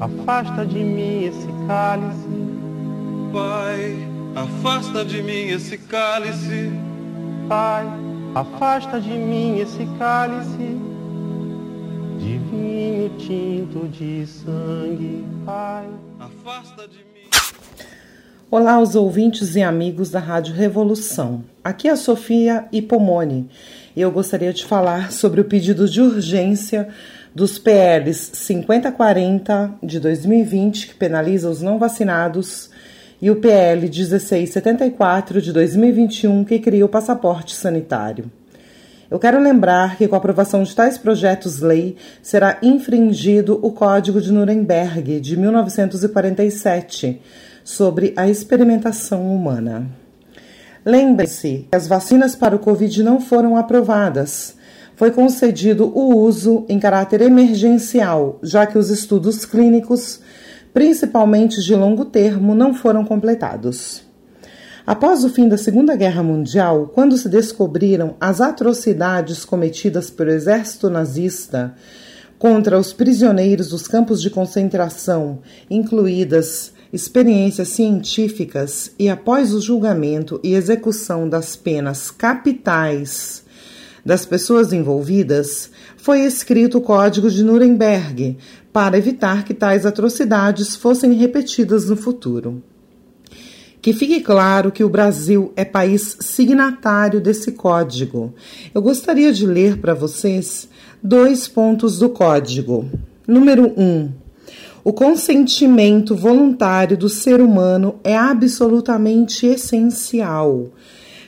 afasta de mim esse cálice. Pai, afasta de mim esse cálice. Pai, afasta de mim esse cálice de vinho tinto de sangue. Pai, afasta de mim. Olá, os ouvintes e amigos da Rádio Revolução. Aqui é a Sofia Ipomone eu gostaria de falar sobre o pedido de urgência dos PLs 5040 de 2020, que penaliza os não vacinados, e o PL 1674 de 2021, que cria o passaporte sanitário. Eu quero lembrar que, com a aprovação de tais projetos-lei, será infringido o Código de Nuremberg de 1947 sobre a experimentação humana. Lembre-se que as vacinas para o Covid não foram aprovadas foi concedido o uso em caráter emergencial, já que os estudos clínicos, principalmente de longo termo, não foram completados. Após o fim da Segunda Guerra Mundial, quando se descobriram as atrocidades cometidas pelo exército nazista contra os prisioneiros dos campos de concentração, incluídas experiências científicas, e após o julgamento e execução das penas capitais das pessoas envolvidas, foi escrito o Código de Nuremberg para evitar que tais atrocidades fossem repetidas no futuro. Que fique claro que o Brasil é país signatário desse código. Eu gostaria de ler para vocês dois pontos do código. Número 1. Um, o consentimento voluntário do ser humano é absolutamente essencial.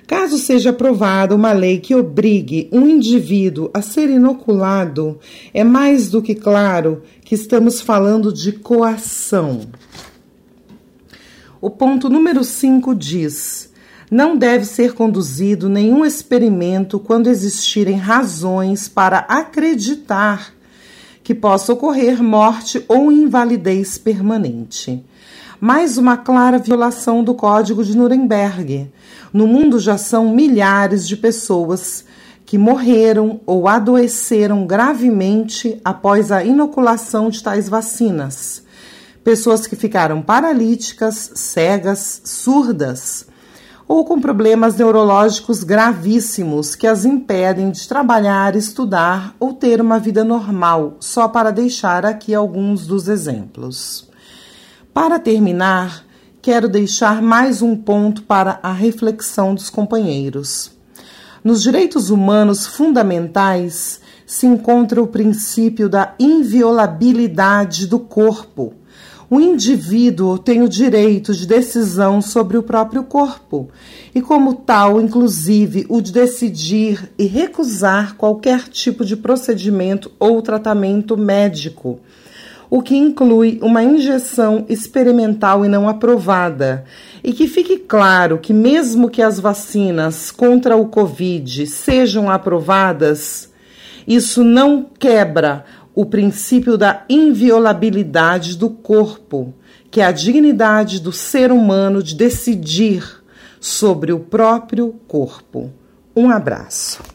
Caso seja aprovada uma lei que obrigue um indivíduo a ser inoculado, é mais do que claro que estamos falando de coação. O ponto número 5 diz: não deve ser conduzido nenhum experimento quando existirem razões para acreditar que possa ocorrer morte ou invalidez permanente mais uma clara violação do Código de Nuremberg. No mundo já são milhares de pessoas que morreram ou adoeceram gravemente após a inoculação de tais vacinas. Pessoas que ficaram paralíticas, cegas, surdas ou com problemas neurológicos gravíssimos que as impedem de trabalhar, estudar ou ter uma vida normal, só para deixar aqui alguns dos exemplos. Para terminar, quero deixar mais um ponto para a reflexão dos companheiros. Nos direitos humanos fundamentais se encontra o princípio da inviolabilidade do corpo. O indivíduo tem o direito de decisão sobre o próprio corpo e, como tal, inclusive, o de decidir e recusar qualquer tipo de procedimento ou tratamento médico o que inclui uma injeção experimental e não aprovada. E que fique claro que, mesmo que as vacinas contra o Covid sejam aprovadas, isso não quebra o princípio da inviolabilidade do corpo, que é a dignidade do ser humano de decidir sobre o próprio corpo. Um abraço.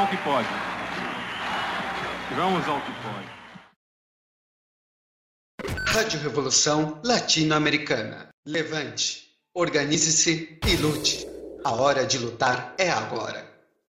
Ao que pode. Vamos ao que pode. Rádio Revolução Latino-Americana. Levante, organize-se e lute. A hora de lutar é agora.